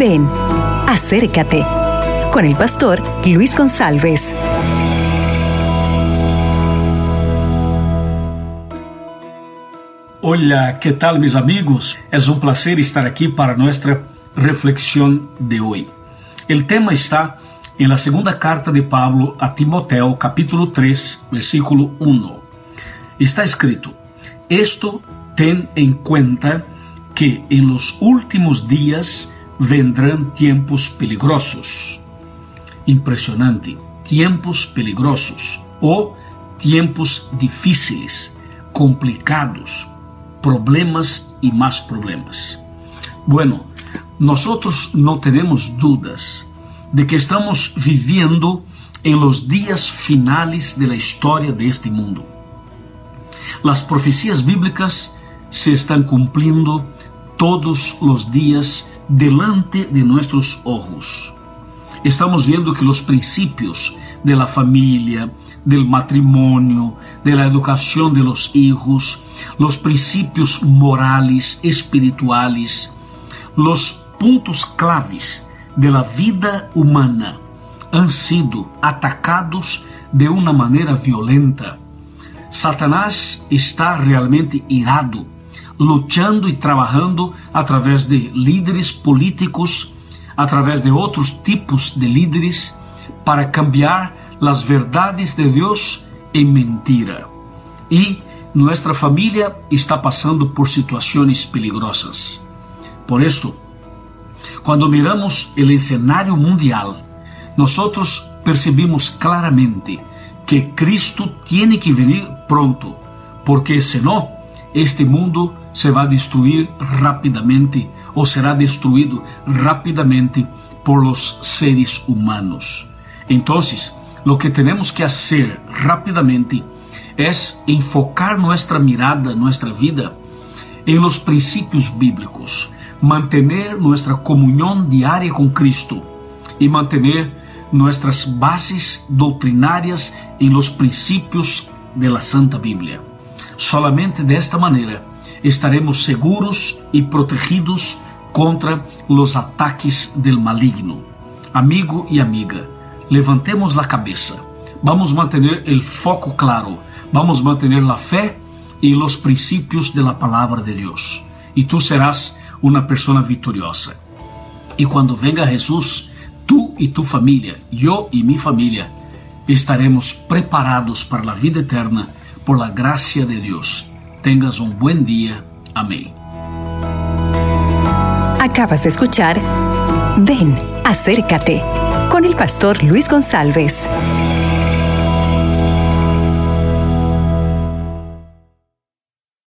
Ven, acércate con el pastor Luis González. Hola, ¿qué tal mis amigos? Es un placer estar aquí para nuestra reflexión de hoy. El tema está en la segunda carta de Pablo a Timoteo, capítulo 3, versículo 1. Está escrito, esto ten en cuenta que en los últimos días vendrán tiempos peligrosos. Impresionante, tiempos peligrosos o tiempos difíciles, complicados, problemas y más problemas. Bueno, nosotros no tenemos dudas de que estamos viviendo en los días finales de la historia de este mundo. Las profecías bíblicas se están cumpliendo todos los días delante de nuestros ojos. Estamos viendo que los principios de la familia, del matrimonio, de la educación de los hijos, los principios morales, espirituales, los puntos claves de la vida humana han sido atacados de una manera violenta. Satanás está realmente irado lutando e trabalhando através de líderes políticos, através de outros tipos de líderes, para cambiar as verdades de Deus em mentira. E nossa família está passando por situações peligrosas. Por isto, quando miramos o cenário mundial, nós percebemos claramente que Cristo tem que vir pronto, porque senão este mundo se vai destruir rapidamente ou será destruído rapidamente por los seres humanos. Então, lo que temos que fazer rapidamente é enfocar nossa mirada, nossa vida em los princípios bíblicos, manter nossa comunhão diária com Cristo e manter nossas bases doutrinárias em los princípios de la Santa Bíblia. Solamente desta maneira estaremos seguros e protegidos contra os ataques del maligno. Amigo e amiga, levantemos a cabeça. Vamos manter o foco claro. Vamos manter a fé e os princípios de la palavra de Deus. E tu serás uma pessoa vitoriosa. E quando venga Jesus, tu e tu família, eu e minha família, estaremos preparados para a vida eterna por la gracia de Dios. Tengas un buen día. Amén. Acabas de escuchar Ven, acércate con el pastor Luis González.